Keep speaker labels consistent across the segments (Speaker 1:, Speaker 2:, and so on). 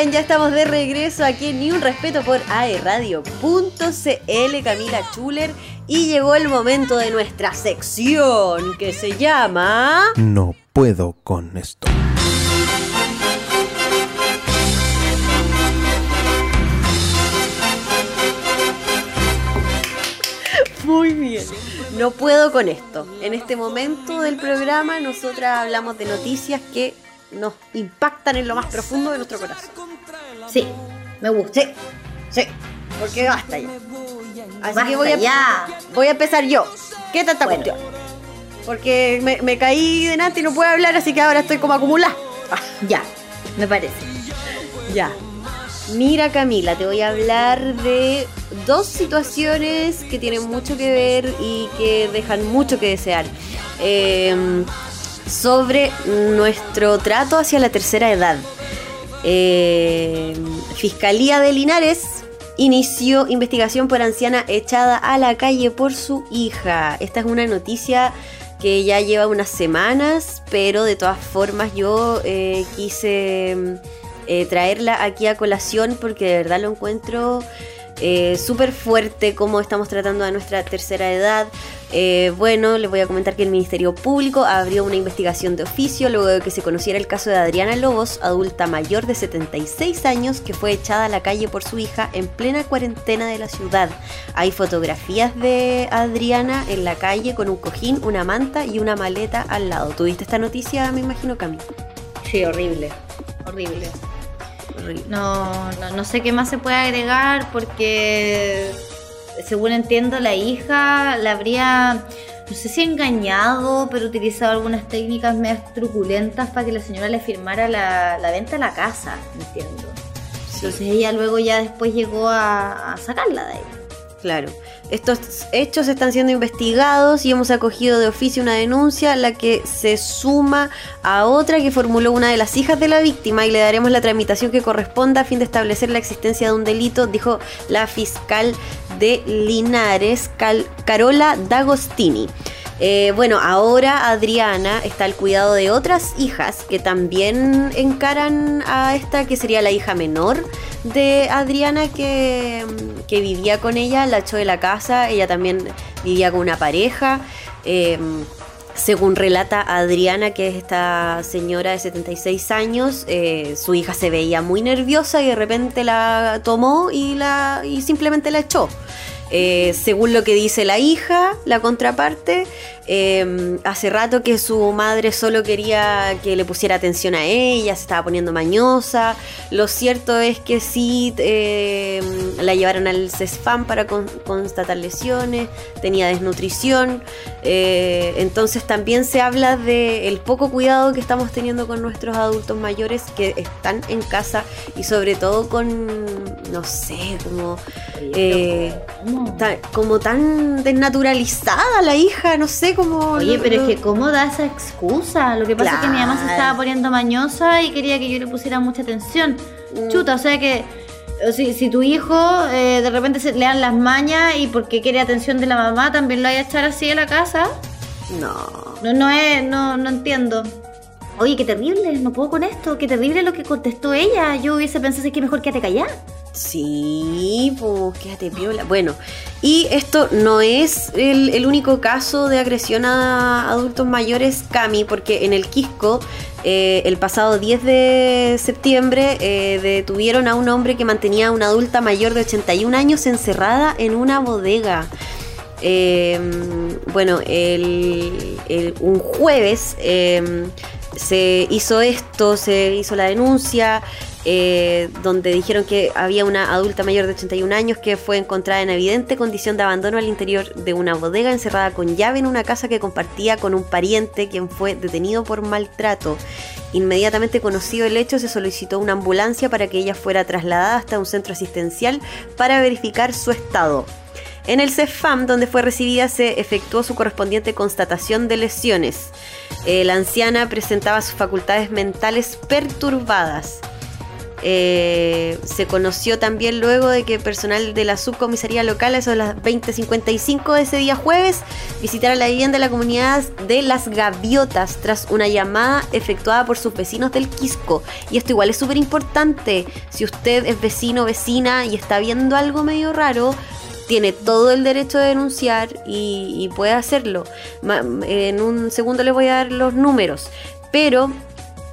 Speaker 1: bien, ya estamos de regreso aquí en Ni un Respeto por aeradio.cl, Camila Chuler, y llegó el momento de nuestra sección que se llama...
Speaker 2: No puedo con esto.
Speaker 1: Muy bien. No puedo con esto. En este momento del programa nosotras hablamos de noticias que nos impactan en lo más profundo de nuestro corazón.
Speaker 3: Sí, me gusta.
Speaker 1: Sí, sí, porque basta ya. Así
Speaker 3: Basta
Speaker 1: que voy a,
Speaker 3: ya.
Speaker 1: voy a empezar yo. ¿Qué tanta
Speaker 3: Bueno.
Speaker 1: cuestión? Porque me, me caí delante y no puedo hablar, así que ahora estoy como acumulada. Ah,
Speaker 3: Ya, me parece.
Speaker 1: ya. Mira Camila, te voy a hablar de dos situaciones que tienen mucho que ver y que dejan mucho que desear. Eh, sobre nuestro trato hacia la tercera edad. Eh, Fiscalía de Linares inició investigación por anciana echada a la calle por su hija. Esta es una noticia que ya lleva unas semanas, pero de todas formas yo eh, quise eh, traerla aquí a colación porque de verdad lo encuentro eh, súper fuerte cómo estamos tratando a nuestra tercera edad. Eh, bueno, les voy a comentar que el Ministerio Público abrió una investigación de oficio luego de que se conociera el caso de Adriana Lobos, adulta mayor de 76 años, que fue echada a la calle por su hija en plena cuarentena de la ciudad. Hay fotografías de Adriana en la calle con un cojín, una manta y una maleta al lado. ¿Tuviste esta noticia? Me imagino, Cami.
Speaker 3: Sí, horrible. Horrible.
Speaker 1: Horrible.
Speaker 3: No, no, no sé qué más se puede agregar porque, según entiendo, la hija la habría, no sé si engañado, pero utilizado algunas técnicas medias truculentas para que la señora le firmara la, la venta de la casa, entiendo. Entonces ella luego ya después llegó a, a sacarla de ahí.
Speaker 1: Claro. Estos hechos están siendo investigados y hemos acogido de oficio una denuncia, la que se suma a otra que formuló una de las hijas de la víctima y le daremos la tramitación que corresponda a fin de establecer la existencia de un delito, dijo la fiscal de Linares, Carola D'Agostini. Eh, bueno, ahora Adriana está al cuidado de otras hijas que también encaran a esta, que sería la hija menor de Adriana que, que vivía con ella, la echó de la casa, ella también vivía con una pareja. eh, según relata Adriana, que es esta señora de 76 años, eh, su hija se veía muy nerviosa y de repente la tomó y, la, y simplemente la echó. Eh, según lo que dice la hija, la contraparte, eh, hace rato que su madre solo quería que le pusiera atención a ella, se estaba poniendo mañosa. Lo cierto es que sí eh, la llevaron al CESFAM para con- constatar lesiones, tenía desnutrición. eh, entonces también se habla del poco cuidado que estamos teniendo con nuestros adultos mayores que están en casa y sobre todo con, no sé, como... como tan desnaturalizada la hija, no sé cómo.
Speaker 3: Oye, pero es que ¿cómo da esa excusa? Lo que pasa es que mi mamá se estaba poniendo mañosa y quería que yo le pusiera mucha atención.
Speaker 1: Mm.
Speaker 3: Chuta, o sea que si, si tu hijo eh, de repente se le dan las mañas y porque quiere atención de la mamá, también lo vaya a echar así a la casa.
Speaker 1: No.
Speaker 3: No, no es, no, no entiendo. Oye, qué terrible, no puedo con esto, qué terrible lo que contestó ella. Yo hubiese pensado que mejor quédate callada.
Speaker 1: Sí, pues quédate piola. Bueno, y esto no es el, único caso de agresión a adultos mayores, Cami, porque en el Quisco, eh, el pasado 10 de septiembre, eh, detuvieron a un hombre que mantenía a una adulta mayor de 81 años encerrada en una bodega. Eh, bueno, el- un jueves eh, se hizo esto, se hizo la denuncia, eh, donde dijeron que había una adulta mayor de 81 años que fue encontrada en evidente condición de abandono al interior de una bodega encerrada con llave en una casa que compartía con un pariente quien fue detenido por maltrato. Inmediatamente conocido el hecho, se solicitó una ambulancia para que ella fuera trasladada hasta un centro asistencial para verificar su estado. En el CEFAM, donde fue recibida, se efectuó su correspondiente constatación de lesiones. Eh, la anciana presentaba sus facultades mentales perturbadas. Eh, se conoció también luego de que personal de la subcomisaría local, a eso de las 20.55 de ese día jueves, visitara la vivienda de la comunidad de Las Gaviotas tras una llamada efectuada por sus vecinos del Quisco. Y esto igual es súper importante. Si usted es vecino vecina y está viendo algo medio raro, tiene todo el derecho de denunciar y, y puede hacerlo. En un segundo les voy a dar los números. Pero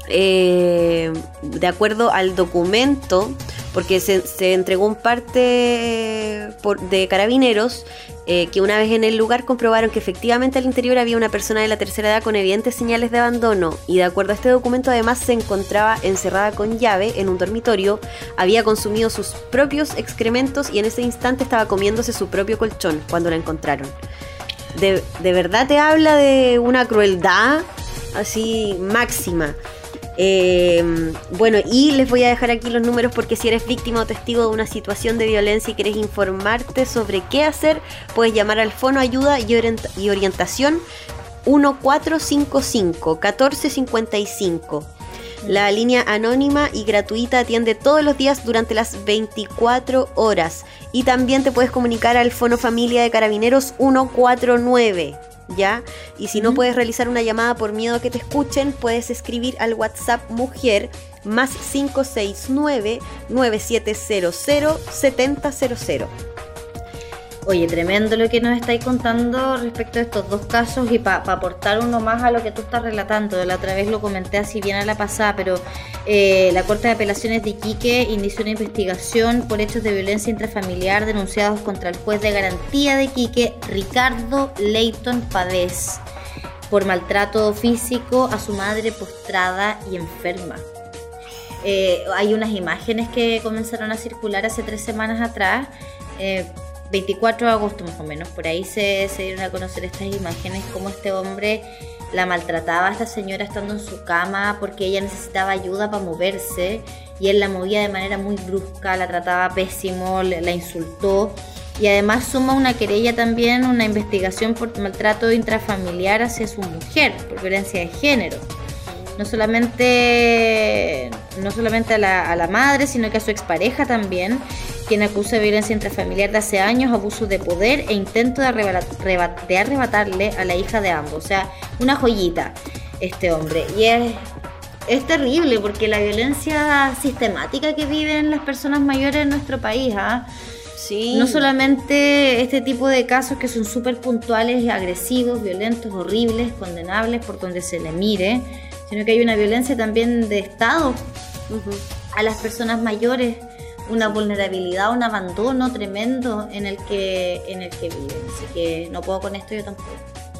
Speaker 1: eh, de acuerdo al documento, porque se, se entregó un parte por- de carabineros, eh, que una vez en el lugar comprobaron que efectivamente al interior había una persona de la tercera edad con evidentes señales de abandono y de acuerdo a este documento además se encontraba encerrada con llave en un dormitorio, había consumido sus propios excrementos y en ese instante estaba comiéndose su propio colchón cuando la encontraron. De verdad te habla de una crueldad así máxima. Eh, bueno, y les voy a dejar aquí los números porque si eres víctima o testigo de una situación de violencia y quieres informarte sobre qué hacer, puedes llamar al Fono Ayuda y, y Orientación 1455 1455. La línea anónima y gratuita atiende todos los días durante las 24 horas. Y también te puedes comunicar al Fono Familia de Carabineros 149. ¿Ya? Y si no puedes realizar una llamada por miedo a que te escuchen, puedes escribir al WhatsApp Mujer más 569-9700-7000.
Speaker 3: Oye, tremendo lo que nos estáis contando respecto a estos dos casos y para aportar uno más a lo que tú estás relatando. La otra vez lo comenté así bien a la pasada, pero eh, la Corte de Apelaciones de Iquique inició una investigación por hechos de violencia intrafamiliar denunciados contra el juez de garantía de Iquique, Ricardo Leighton Pavés, por maltrato físico a su madre postrada y enferma. Eh, hay unas imágenes que comenzaron a circular hace tres semanas atrás. eh, 24 de agosto más o menos, por ahí se, se dieron a conocer estas imágenes, cómo este hombre la maltrataba a esta señora estando en su cama porque ella necesitaba ayuda para moverse y él la movía de manera muy brusca, la trataba pésimo, la insultó y además suma una querella también, una investigación por maltrato intrafamiliar hacia su mujer, por violencia de género no solamente no solamente a la, a la madre, sino que a su expareja también, quien acusa de violencia intrafamiliar de hace años, abuso de poder e intento de, arrebata- reba- de arrebatarle a la hija de ambos. O sea, una joyita este hombre. Y es, es terrible porque la violencia sistemática que viven las personas mayores en nuestro país, ¿ah?
Speaker 1: Sí.
Speaker 3: No solamente este tipo de casos que son súper puntuales, agresivos, violentos, horribles, condenables por donde se le mire, sino que hay una violencia también de Estado a las personas mayores, una vulnerabilidad, un abandono tremendo en el que, en el que viven. Así que no puedo con esto yo tampoco.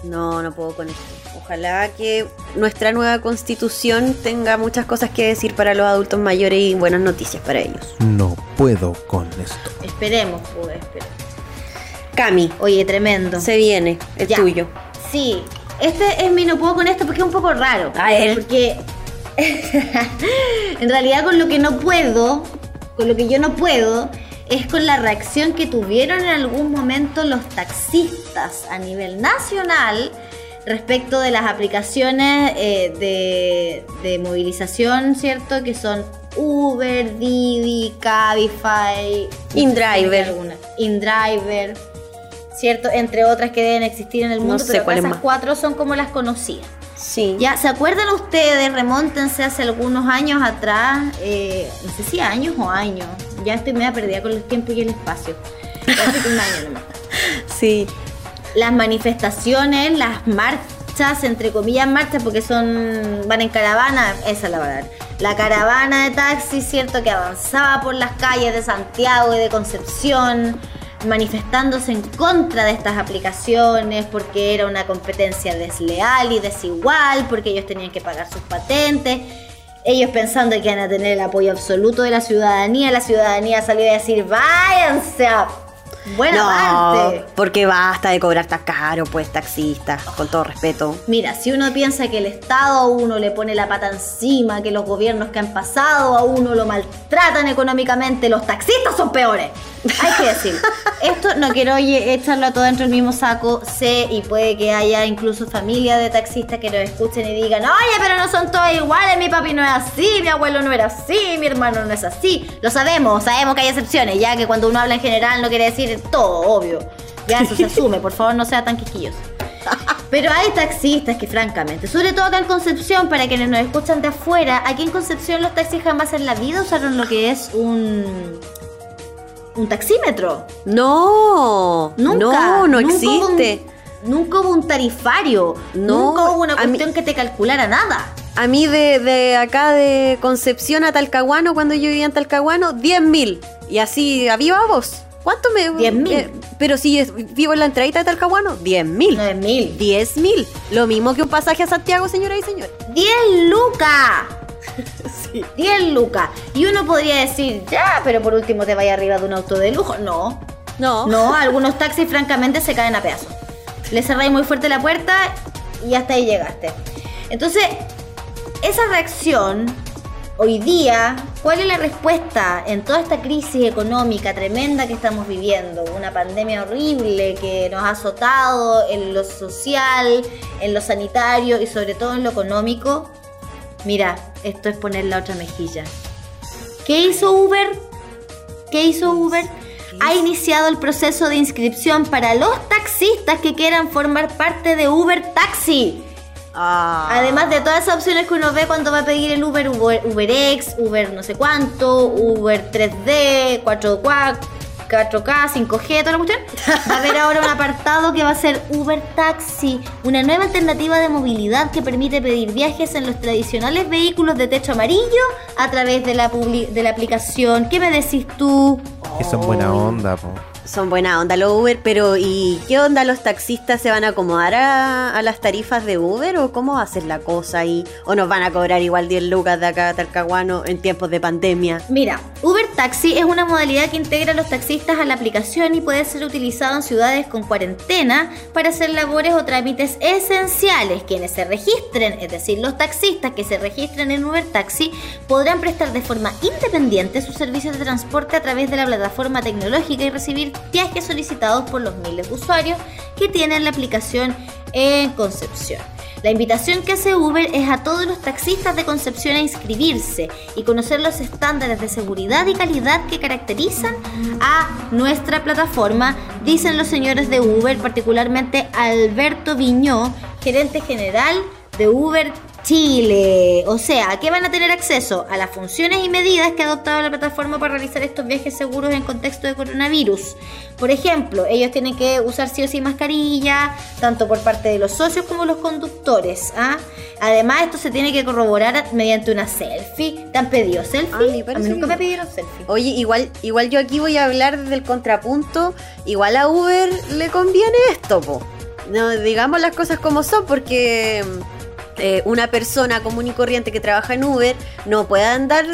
Speaker 1: No, no puedo con esto. Ojalá que nuestra nueva constitución tenga muchas cosas que decir para los adultos mayores y buenas noticias para ellos.
Speaker 2: No puedo con esto.
Speaker 3: Esperemos, pues, esperemos.
Speaker 1: Cami,
Speaker 3: Oye, tremendo.
Speaker 1: se viene, el
Speaker 3: Ya.
Speaker 1: tuyo.
Speaker 3: Sí, este es mi no puedo con esto porque es un poco raro.
Speaker 1: A ver.
Speaker 3: Porque en realidad con lo que no puedo, con lo que yo no puedo, es con la reacción que tuvieron en algún momento los taxistas a nivel nacional respecto de las aplicaciones eh, de, de movilización, ¿cierto? Que son Uber, Didi, Cabify,
Speaker 1: InDriver.
Speaker 3: InDriver, ¿cierto? Entre otras que deben existir en el
Speaker 1: No
Speaker 3: mundo,
Speaker 1: sé
Speaker 3: pero esas cuatro son como las conocidas.
Speaker 1: Sí.
Speaker 3: Ya, ¿se acuerdan ustedes? Remóntense hace algunos años atrás, eh, no sé si años o años, ya estoy media perdida con los tiempos y el espacio. Un año nomás.
Speaker 1: Sí.
Speaker 3: Las manifestaciones, las marchas, entre comillas marchas, porque son van en caravana, esa es la verdad. La caravana de taxis, cierto, que avanzaba por las calles de Santiago y de Concepción, manifestándose en contra de estas aplicaciones porque era una competencia desleal y desigual, porque ellos tenían que pagar sus patentes. Ellos pensando que iban a tener el apoyo absoluto de la ciudadanía, la ciudadanía salió a decir, váyanse a buena
Speaker 1: no,
Speaker 3: parte.
Speaker 1: porque basta de cobrar tan caro, pues, taxistas, con todo respeto.
Speaker 3: Mira, si uno piensa que el Estado a uno le pone la pata encima, que los gobiernos que han pasado a uno lo maltratan económicamente, los taxistas son peores. Hay que decir, esto no quiero echarlo a todo dentro del mismo saco, sé y puede que haya incluso familia de taxistas que nos escuchen y digan, oye, pero no son todos iguales, mi papi no es así, mi abuelo no era así, mi hermano no es así. Lo sabemos, sabemos que hay excepciones, ya que cuando uno habla en general no quiere decir todo, obvio. Ya eso se asume, por favor no sea tan quisquillos. Pero hay taxistas que francamente, sobre todo acá en Concepción, para quienes nos escuchan de afuera, aquí en Concepción los taxis jamás en la vida usaron lo que es un un taxímetro.
Speaker 1: No,
Speaker 3: Nunca.
Speaker 1: no, no
Speaker 3: Nunca
Speaker 1: existe.
Speaker 3: hubo un- nunca hubo un tarifario.
Speaker 1: No,
Speaker 3: nunca hubo una
Speaker 1: mí-
Speaker 3: cuestión que te calculara nada.
Speaker 1: A mí de, de acá de Concepción a Talcahuano, cuando yo vivía en Talcahuano, 10 mil. Y así, a viva voz. ¿Cuánto me...?
Speaker 3: 10.000.
Speaker 1: eh, pero si es- vivo en la entradita de Talcahuano, 10 mil.
Speaker 3: 9 mil.
Speaker 1: 10 mil. Lo mismo que un pasaje a Santiago, señoras y señores.
Speaker 3: 10 lucas. 10 lucas. Y uno podría decir, ya, pero por último te vaya arriba de un auto de lujo. No.
Speaker 1: No.
Speaker 3: No, algunos taxis francamente se caen a pedazos. Le cerráis muy fuerte la puerta y hasta ahí llegaste. Entonces, esa reacción, hoy día, ¿cuál es la respuesta en toda esta crisis económica tremenda que estamos viviendo? Una pandemia horrible que nos ha azotado en lo social, en lo sanitario y sobre todo en lo económico. Mira, esto es poner la otra mejilla. ¿Qué hizo Uber? ¿Qué hizo Uber? Ha iniciado el proceso de inscripción para los taxistas que quieran formar parte de Uber Taxi.
Speaker 1: Ah.
Speaker 3: Además de todas esas opciones que uno ve cuando va a pedir el Uber, Uber, UberX, Uber no sé cuánto, Uber 3D, 4K, 4K, 5G, toda la cuestión, va a haber ahora un apartado que va a ser Uber Taxi, una nueva alternativa de movilidad que permite pedir viajes en los tradicionales vehículos de techo amarillo a través de la, de la aplicación. ¿Qué me decís tú?
Speaker 2: Que son buena onda, po.
Speaker 1: Son buena onda los Uber, pero ¿y qué onda los taxistas? ¿Se van a acomodar a, las tarifas de Uber o cómo va a ser la cosa ahí? ¿O nos van a cobrar igual 10 lucas de acá a Talcahuano en tiempos de pandemia?
Speaker 3: Mira, Uber Taxi es una modalidad que integra a los taxistas a la aplicación y puede ser utilizado en ciudades con cuarentena para hacer labores o trámites esenciales. Quienes se registren, es decir, los taxistas que se registren en Uber Taxi, podrán prestar de forma independiente sus servicios de transporte a través de la plataforma tecnológica y recibir viajes solicitados por los miles de usuarios que tienen la aplicación en Concepción. La invitación que hace Uber es a todos los taxistas de Concepción a inscribirse y conocer los estándares de seguridad y calidad que caracterizan a nuestra plataforma, dicen los señores de Uber, particularmente Alberto Viñó, gerente general de Uber Chile. O sea, ¿a qué van a tener acceso? A las funciones y medidas que ha adoptado la plataforma para realizar estos viajes seguros en contexto de coronavirus. Por ejemplo, ellos tienen que usar sí o sí mascarilla, tanto por parte de los socios como los conductores. ¿ah? Además, esto se tiene que corroborar mediante una selfie. ¿Te han pedido selfie?
Speaker 1: A mí
Speaker 3: a mí nunca
Speaker 1: que
Speaker 3: me pidieron selfie.
Speaker 1: Oye, igual, igual yo aquí voy a hablar desde el contrapunto. Igual a Uber le conviene esto, po. No, digamos las cosas como son, porque eh, una persona común y corriente que trabaja en Uber no puede andar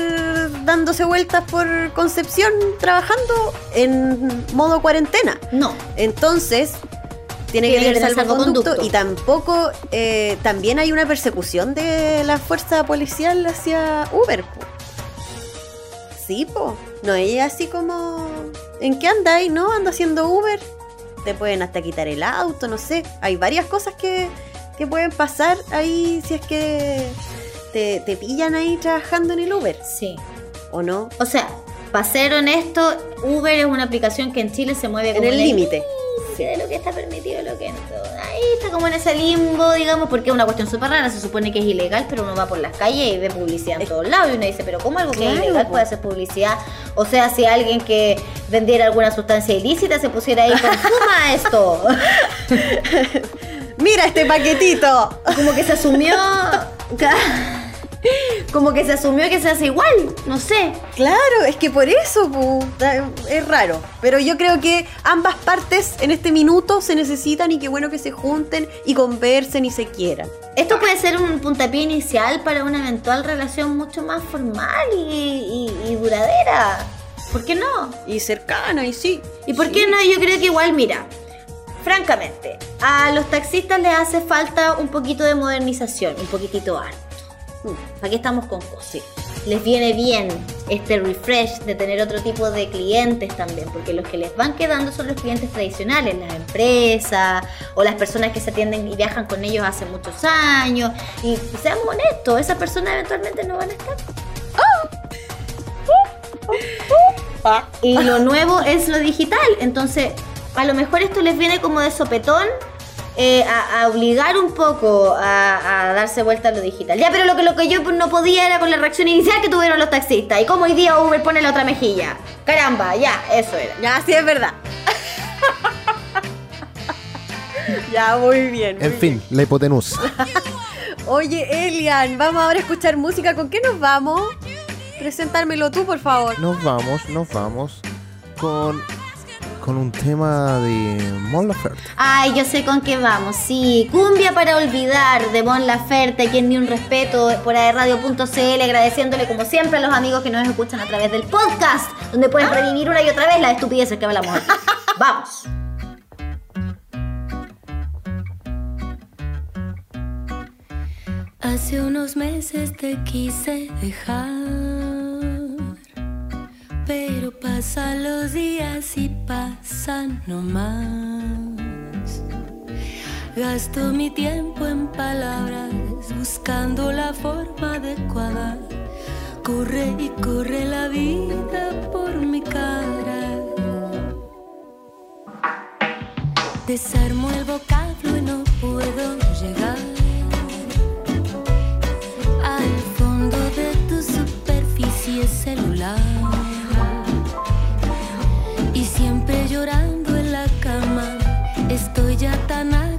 Speaker 1: dándose vueltas por Concepción trabajando en modo cuarentena.
Speaker 3: No.
Speaker 1: Entonces, tiene que
Speaker 3: tener
Speaker 1: salvoconducto
Speaker 3: salvoconducto.
Speaker 1: y tampoco, eh, también hay una persecución de la fuerza policial hacia Uber. po. Sí, po. No es así como... ¿En qué andáis? ¿No? Ando haciendo Uber. Te pueden hasta quitar el auto, no sé. Hay varias cosas que, que pueden pasar ahí si es que te, te pillan ahí trabajando en el Uber.
Speaker 3: Sí.
Speaker 1: ¿O no?
Speaker 3: O sea, para ser honesto, Uber es una aplicación que en Chile se mueve
Speaker 1: En
Speaker 3: como
Speaker 1: el límite.
Speaker 3: de lo que está permitido lo que no. Ahí está como en ese limbo, digamos, porque es una cuestión súper rara. Se supone que es ilegal, pero uno va por las calles y ve publicidad en todos lados. Y uno dice, pero ¿cómo algo que es ilegal
Speaker 1: po.
Speaker 3: puede hacer publicidad? O sea, si alguien que vendiera alguna sustancia ilícita se pusiera ahí, consuma esto.
Speaker 1: ¡Mira este paquetito!
Speaker 3: Como que se asumió. Como que se asumió que se hace igual, no sé.
Speaker 1: Claro, es que por eso es raro. Pero yo creo que ambas partes en este minuto se necesitan y qué bueno que se junten y conversen y se quieran.
Speaker 3: Esto puede ser un puntapié inicial para una eventual relación mucho más formal y, y- y duradera. ¿Por qué no?
Speaker 1: Y cercana, y sí.
Speaker 3: ¿Y por
Speaker 1: Sí.
Speaker 3: qué no? Yo creo que igual, mira, francamente, a los taxistas les hace falta un poquito de modernización, un poquitito harto.
Speaker 1: Mm,
Speaker 3: Aquí estamos con cosas. Les viene bien este refresh de tener otro tipo de clientes también, porque los que les van quedando son los clientes tradicionales, las empresas o las personas que se atienden y viajan con ellos hace muchos años. Y seamos honestos, esas personas eventualmente no van a estar. Y lo nuevo es lo digital, entonces a lo mejor esto les viene como de sopetón eh, a, a obligar un poco a, a darse vuelta a lo digital. Ya, pero lo que, lo que yo no podía era con la reacción inicial que tuvieron los taxistas. Y como hoy día Uber pone la otra mejilla. Caramba, ya, eso era.
Speaker 1: Ya, sí es verdad. ya, muy bien. muy
Speaker 2: En fin, la hipotenusa.
Speaker 1: Oye, Elian, vamos ahora a escuchar música. ¿Con qué nos vamos? Presentármelo tú, por favor.
Speaker 2: Nos vamos, nos vamos con, con un tema de Mon Laferte.
Speaker 3: Ay, yo sé con qué vamos, sí. Cumbia para olvidar de Bon Laferte, quien ni un respeto por aerradio.cl, agradeciéndole como siempre a los amigos que nos escuchan a través del podcast, donde puedes revivir una y otra vez las estupideces que hablamos. Vamos.
Speaker 4: Hace unos meses te quise dejar, pero pasan los días y pasan nomás. Gasto mi tiempo en palabras, buscando la forma adecuada. Corre y corre la vida por mi cara. Desarmo el vocablo y no puedo llegar estoy ya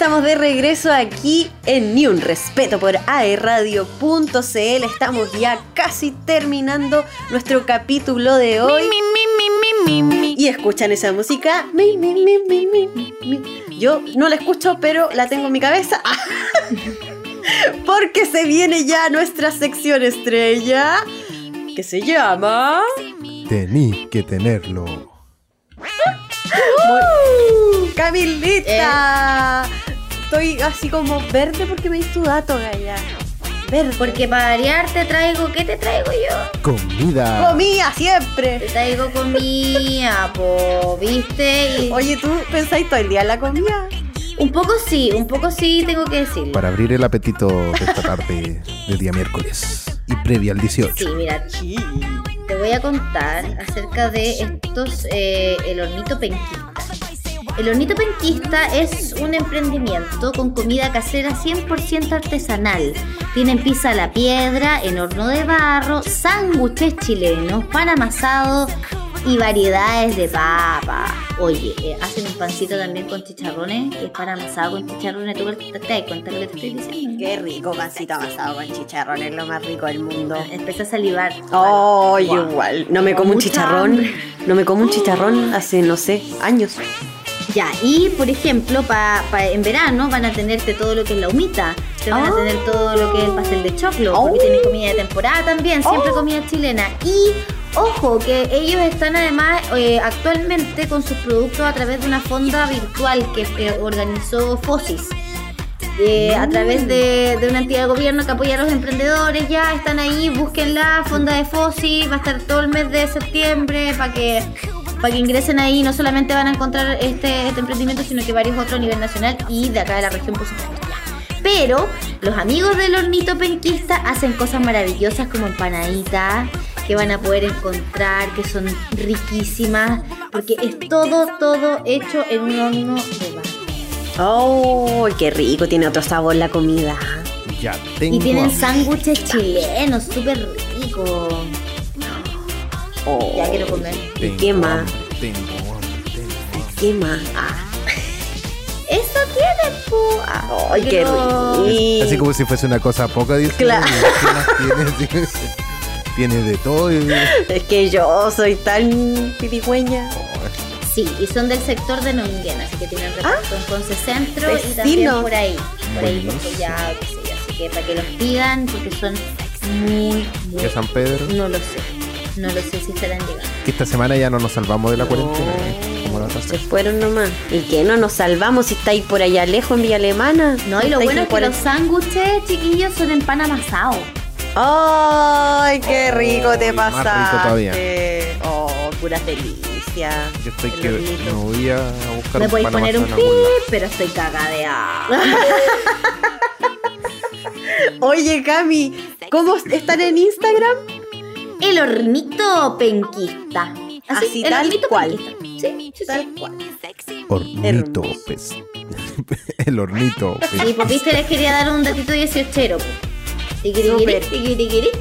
Speaker 1: estamos de regreso aquí en Ni un Respeto por aerradio.cl. Estamos ya casi terminando nuestro capítulo de hoy. Y escuchan esa música. Mi, mi, mi, mi, mi, mi, mi. Yo no la escucho, pero la tengo en mi cabeza. Porque se viene ya nuestra sección estrella. que se llama...
Speaker 2: Tení que tenerlo.
Speaker 1: Camilita. Estoy así como verde porque me diste tu dato, Gaya. Verde.
Speaker 3: Porque para variar te traigo, ¿qué te traigo yo?
Speaker 2: Comida.
Speaker 1: comía
Speaker 3: Te
Speaker 1: siempre.
Speaker 3: traigo comida, po, ¿viste? Y
Speaker 1: Oye, ¿tú pensáis todo el día en la comida?
Speaker 3: un poco sí, un poco sí tengo que decirlo.
Speaker 2: Para abrir el apetito de esta tarde de día miércoles. Y previa al 18.
Speaker 3: Sí, mira, te voy a contar acerca de estos, eh, el hornito penquista. El hornito penquista es un emprendimiento con comida casera 100% artesanal. Tienen pizza a la piedra, en horno de barro, sándwiches chilenos, pan amasado y variedades de papa. Oye, eh, hacen un pancito también con chicharrones, que es pan amasado con chicharrones. ¿Tú te das cuenta lo que te estoy diciendo?
Speaker 1: Qué rico, pancito amasado con chicharrón, es lo más rico del mundo.
Speaker 3: Empecé a salivar.
Speaker 1: Oh, igual. No me como un chicharrón. No me como un chicharrón hace, no sé, años.
Speaker 3: Ya, y por ejemplo, pa, pa- en verano van a tenerte todo lo que es la humita, te van a
Speaker 1: Oh.
Speaker 3: tener todo lo que es el pastel de choclo,
Speaker 1: Oh.
Speaker 3: porque tienen comida de temporada también, siempre
Speaker 1: Oh.
Speaker 3: comida chilena. Y ojo, que ellos están además eh, actualmente con sus productos a través de una fonda virtual que eh, organizó FOSIS. Eh, a través de, de una entidad de gobierno que apoya a los emprendedores, ya están ahí, búsquenla, fonda de FOSI, va a estar todo el mes de septiembre para que para que ingresen ahí, no solamente van a encontrar este, este emprendimiento, sino que varios otros a nivel nacional y de acá de la región, por supuesto. ya. Pero los amigos del hornito penquista hacen cosas maravillosas como empanaditas que van a poder encontrar, que son riquísimas, porque es todo, todo hecho en un horno de barro.
Speaker 1: Oh, qué rico, tiene otro sabor la comida.
Speaker 2: Ya tengo.
Speaker 3: Y tienen sándwiches chilenos, súper ricos.
Speaker 1: Oh,
Speaker 3: Ya quiero comer.
Speaker 2: Tengo
Speaker 1: ¿Qué más?
Speaker 2: hambre, Tengo hambre, tengo hambre.
Speaker 1: ¿Qué más? Ah,
Speaker 3: Eso tiene, pu. Ah,
Speaker 1: ay, qué
Speaker 3: pero-
Speaker 1: rico.
Speaker 2: Así como si fuese una cosa poca, dice.
Speaker 1: Claro.
Speaker 2: ¿Qué más tiene? Tiene de todo. y-
Speaker 1: Es que yo soy tan pirigüeña.
Speaker 3: Sí, y son del sector de Neuquén, así que tienen reparto en Conce Centro y también
Speaker 1: Ah.
Speaker 3: Por ahí. Por ahí, por
Speaker 2: Buenísimo.
Speaker 3: Collado, qué sé yo. Así que para que los pidan, porque son muy, muy.
Speaker 2: ¿Qué San Pedro?
Speaker 3: No lo sé. No lo sé si estarán llegando.
Speaker 2: Que esta semana ya no nos salvamos de la cuarentena. ¿eh? Como la otra
Speaker 1: Se fueron nomás. ¿Y qué? ¿No nos salvamos si estáis por allá lejos en Villa Alemana?
Speaker 3: No, y lo bueno
Speaker 1: en
Speaker 3: es que los sándwiches, chiquillos, son en pan amasado.
Speaker 1: ¡Ay, qué rico te
Speaker 2: Ay, más rico
Speaker 1: pasaste!
Speaker 2: todavía.
Speaker 1: Oh, pura delicia.
Speaker 2: Yo estoy que me voy a buscar
Speaker 3: Me podéis poner un
Speaker 2: amasado en algún lado.
Speaker 3: pi, pero estoy cagadeada.
Speaker 1: Oye, Cami, ¿cómo están en Instagram?
Speaker 3: El hornito penquista.
Speaker 1: Así,
Speaker 3: el
Speaker 1: tal
Speaker 3: hornito
Speaker 1: cual.
Speaker 3: penquista. Sí, sí,
Speaker 1: Tal
Speaker 3: sí.
Speaker 1: cual.
Speaker 2: Hornito, pues. El hornito, pues.
Speaker 3: Sí, pues viste, les quería dar un datito 18 pues. Tiquiriquiri,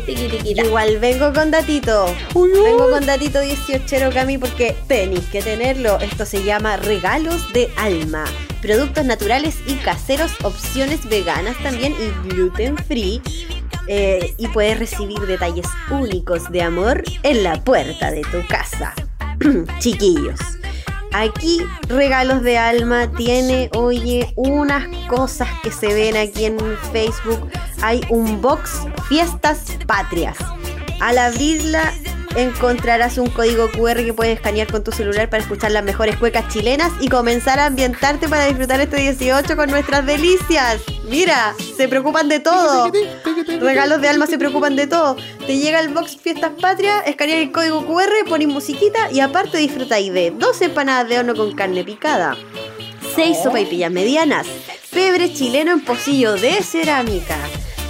Speaker 3: tiquiriquiri.
Speaker 1: Igual vengo con datito. Vengo con datito 18 Cami porque tenéis que tenerlo. Esto se llama regalos de alma. Productos naturales y caseros, opciones veganas también y gluten free. Eh, y puedes recibir detalles únicos de amor en la puerta de tu casa. Chiquillos. Aquí Regalos de Alma tiene, oye, unas cosas que se ven aquí en Facebook. Hay un box Fiestas Patrias. Al abrirla encontrarás un código QR que puedes escanear con tu celular para escuchar las mejores cuecas chilenas y comenzar a ambientarte para disfrutar este 18 con nuestras delicias. Mira, se preocupan de todo. Regalos de alma se preocupan de todo. Te llega el box Fiestas Patrias, escaneas el código QR, pones musiquita y aparte disfrutáis de dos empanadas de horno con carne picada, seis sopaipillas medianas, pebre chileno en pocillo de cerámica,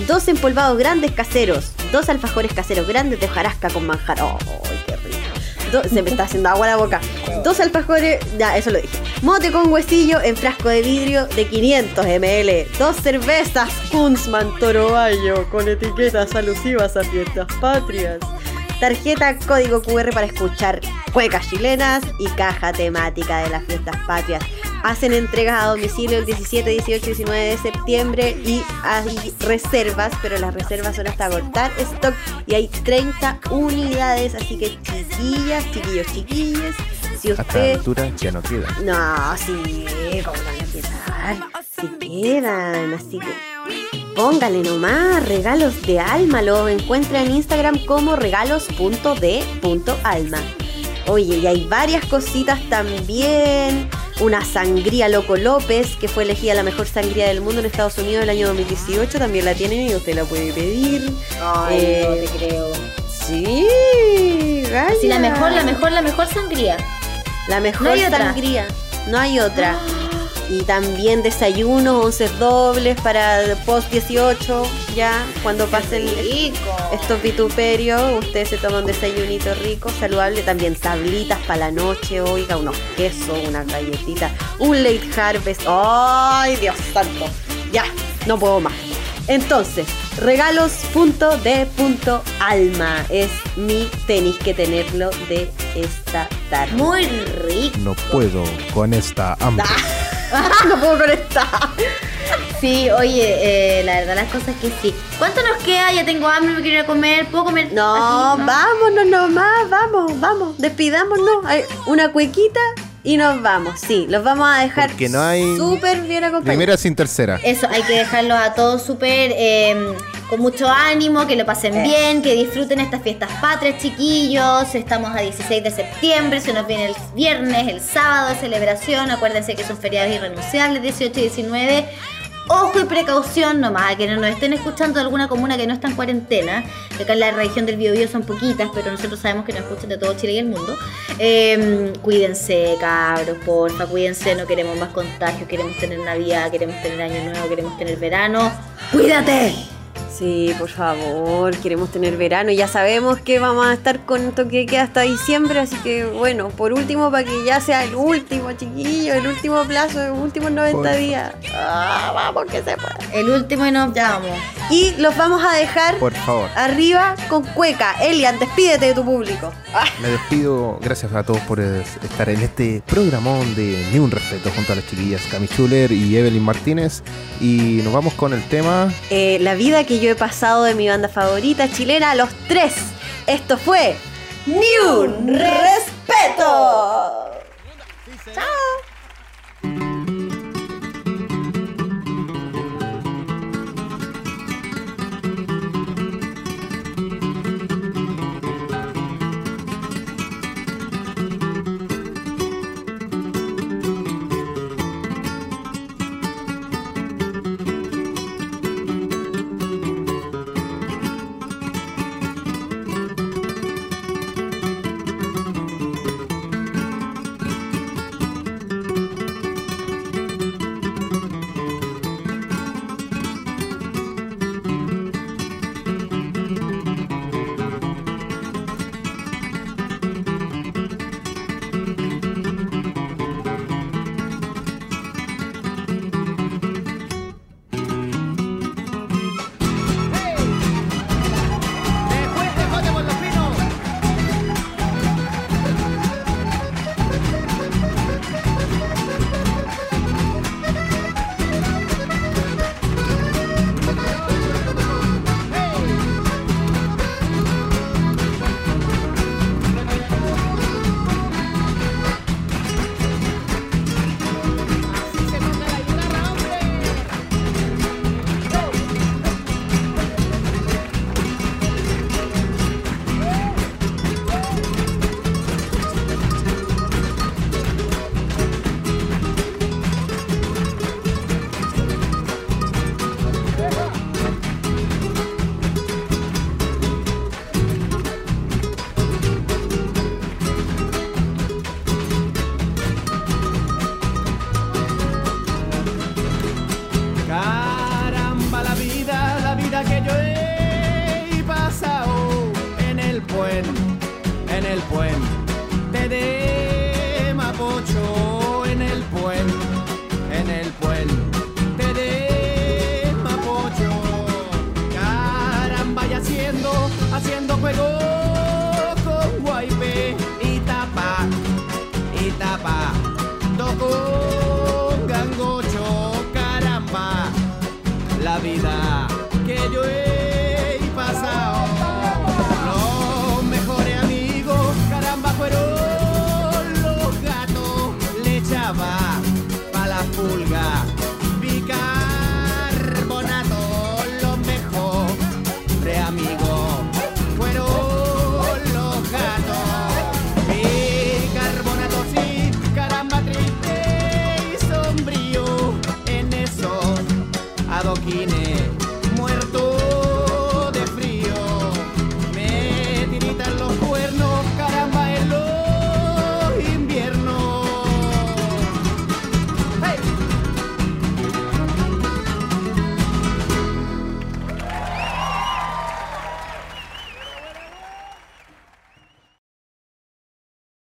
Speaker 1: dos empolvados grandes caseros, dos alfajores caseros grandes de hojarasca con manjar. ¡Oh, qué rico! Se me está haciendo agua la boca. Dos alfajores, ya, eso lo dije. Mote con huesillo en frasco de vidrio de 500 ml. Dos cervezas Kunzman Toro Bayo con etiquetas alusivas a fiestas patrias. Tarjeta código QR para escuchar cuecas chilenas y caja temática de las fiestas patrias. Hacen entregas a domicilio el 17, 18 y 19 de septiembre y hay reservas, pero las reservas son hasta agotar stock y hay 30 unidades, así que chiquillas, chiquillos, chiquillas, si
Speaker 2: Hasta
Speaker 1: usted...
Speaker 2: altura ya no queda.
Speaker 1: No, sí, ¿cómo van a empezar? Sí quedan, así que póngale nomás, regalos de alma. Lo encuentra en Instagram como regalos.de.alma. Oye, y hay varias cositas también. Una sangría Loco López, que fue elegida la mejor sangría del mundo en Estados Unidos el año 2018. También la tienen y usted la puede pedir.
Speaker 3: Ay,
Speaker 1: Eh,
Speaker 3: no te creo.
Speaker 1: Sí, gaya.
Speaker 3: Sí, la mejor, la mejor, la mejor sangría.
Speaker 1: La mejor
Speaker 3: No
Speaker 1: sangría. No hay otra. Y también desayunos, once dobles para post 18, ya, cuando pasen
Speaker 3: Rico.
Speaker 1: estos vituperios, usted se toma un desayunito rico, saludable, también tablitas para la noche, oiga, unos quesos, una galletita, un late harvest, ¡ay, Dios santo! Ya, no puedo más. Entonces, regalos.de.alma es mi tenis que tenerlo de esta tarde.
Speaker 3: Muy rico.
Speaker 2: No puedo con esta hambre.
Speaker 1: no puedo conectar.
Speaker 3: Sí, oye, eh, la verdad las cosas que sí. ¿Cuánto nos queda? Ya tengo hambre, me quiero ir a comer. ¿Puedo comer?
Speaker 1: No,
Speaker 3: aquí?
Speaker 1: vámonos nomás, vamos, vamos, despidámonos. Hay una cuequita y nos vamos. Sí, los vamos a dejar
Speaker 2: no hay
Speaker 1: súper bien acompañados.
Speaker 2: Primera sin tercera.
Speaker 3: Eso, hay que dejarlos a todos súper eh, con mucho ánimo, que lo pasen bien, que disfruten estas fiestas patrias, chiquillos. Estamos a 16 de septiembre, se nos viene el viernes, el sábado de celebración. Acuérdense que son feriados irrenunciables, 18 y 19. Ojo y precaución nomás, que no nos estén escuchando de alguna comuna que no está en cuarentena. Acá en la región del Biobío son poquitas, pero nosotros sabemos que nos escuchan de todo Chile y el mundo. Eh, cuídense, cabros, porfa, cuídense. No queremos más contagios, queremos tener Navidad, queremos tener Año Nuevo, queremos tener verano. ¡Cuídate!
Speaker 1: Sí, por favor, queremos tener verano. Ya sabemos que vamos a estar con toque de queda hasta diciembre, así que bueno, por último, para que ya sea el último, chiquillo, el último plazo, los últimos 90
Speaker 2: Por-
Speaker 1: días. Ah, vamos, que se pueda.
Speaker 3: El último y nos vamos.
Speaker 1: Y los vamos a dejar
Speaker 2: Por favor.
Speaker 1: arriba con cueca. Elian, despídete de tu público. Ah,
Speaker 2: Me despido. Gracias a todos por estar en este programón de Ni un respeto junto a las chiquillas Cami Schuller y Evelyn Martínez. Y nos vamos con el tema.
Speaker 1: eh, la vida que yo he pasado de mi banda favorita chilena, los tres. Esto fue Ni un respeto.
Speaker 5: Caramba